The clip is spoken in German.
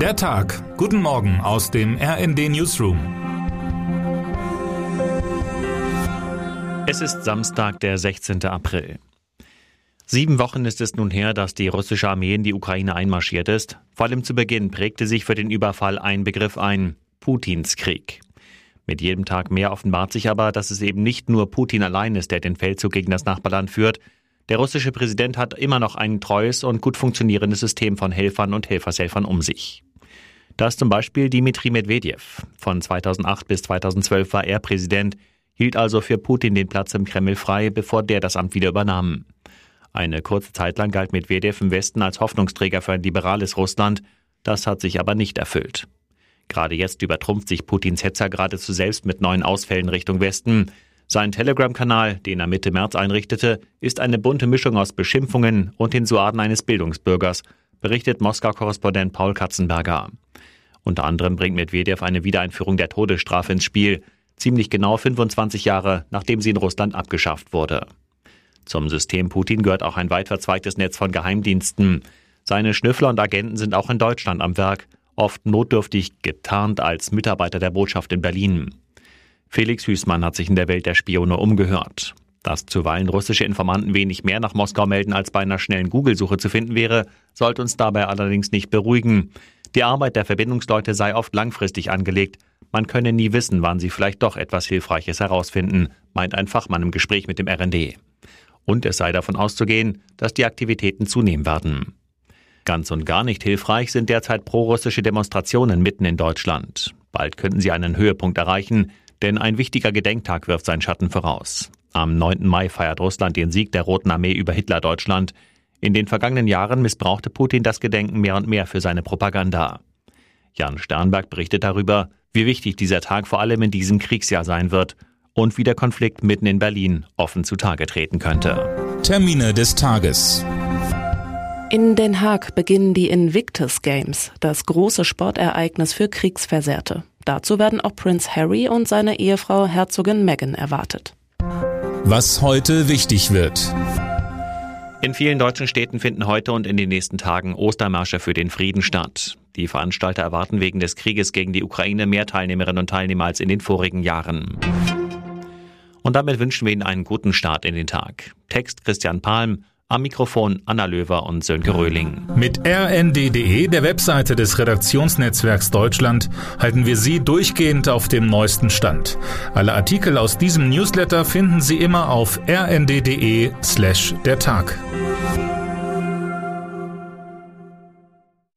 Der Tag. Guten Morgen aus dem RND Newsroom. Es ist Samstag, der 16. April. Sieben Wochen ist es nun her, dass die russische Armee in die Ukraine einmarschiert ist. Vor allem zu Beginn prägte sich für den Überfall ein Begriff ein, Putins Krieg. Mit jedem Tag mehr offenbart sich aber, dass es eben nicht nur Putin allein ist, der den Feldzug gegen das Nachbarland führt. Der russische Präsident hat immer noch ein treues und gut funktionierendes System von Helfern und Helfershelfern um sich. Da ist zum Beispiel Dmitri Medvedev. Von 2008 bis 2012 war er Präsident, hielt also für Putin den Platz im Kreml frei, bevor der das Amt wieder übernahm. Eine kurze Zeit lang galt Medvedev im Westen als Hoffnungsträger für ein liberales Russland. Das hat sich aber nicht erfüllt. Gerade jetzt übertrumpft sich Putins Hetzer geradezu selbst mit neuen Ausfällen Richtung Westen. Sein Telegram-Kanal, den er Mitte März einrichtete, ist eine bunte Mischung aus Beschimpfungen und den Suaden eines Bildungsbürgers, berichtet Moskau-Korrespondent Paul Katzenberger. Unter anderem bringt Medvedev eine Wiedereinführung der Todesstrafe ins Spiel, ziemlich genau 25 Jahre nachdem sie in Russland abgeschafft wurde. Zum System Putin gehört auch ein weit verzweigtes Netz von Geheimdiensten. Seine Schnüffler und Agenten sind auch in Deutschland am Werk, oft notdürftig getarnt als Mitarbeiter der Botschaft in Berlin. Felix Hüßmann hat sich in der Welt der Spione umgehört. Dass zuweilen russische Informanten wenig mehr nach Moskau melden, als bei einer schnellen Google-Suche zu finden wäre, sollte uns dabei allerdings nicht beruhigen. Die Arbeit der Verbindungsleute sei oft langfristig angelegt. Man könne nie wissen, wann sie vielleicht doch etwas Hilfreiches herausfinden, meint ein Fachmann im Gespräch mit dem RND. Und es sei davon auszugehen, dass die Aktivitäten zunehmen werden. Ganz und gar nicht hilfreich sind derzeit prorussische Demonstrationen mitten in Deutschland. Bald könnten sie einen Höhepunkt erreichen, denn ein wichtiger Gedenktag wirft seinen Schatten voraus. Am 9. Mai feiert Russland den Sieg der Roten Armee über Hitler-Deutschland. In den vergangenen Jahren missbrauchte Putin das Gedenken mehr und mehr für seine Propaganda. Jan Sternberg berichtet darüber, wie wichtig dieser Tag vor allem in diesem Kriegsjahr sein wird und wie der Konflikt mitten in Berlin offen zutage treten könnte. Termine des Tages. In Den Haag beginnen die Invictus Games, das große Sportereignis für Kriegsversehrte. Dazu werden auch Prinz Harry und seine Ehefrau Herzogin Meghan erwartet. Was heute wichtig wird. In vielen deutschen Städten finden heute und in den nächsten Tagen Ostermärsche für den Frieden statt. Die Veranstalter erwarten wegen des Krieges gegen die Ukraine mehr Teilnehmerinnen und Teilnehmer als in den vorigen Jahren. Und damit wünschen wir Ihnen einen guten Start in den Tag. Text Christian Palm, am Mikrofon Anna Löwer und Sönke Röhling. Mit rnd.de, der Webseite des Redaktionsnetzwerks Deutschland, halten wir Sie durchgehend auf dem neuesten Stand. Alle Artikel aus diesem Newsletter finden Sie immer auf rnd.de slash der Tag.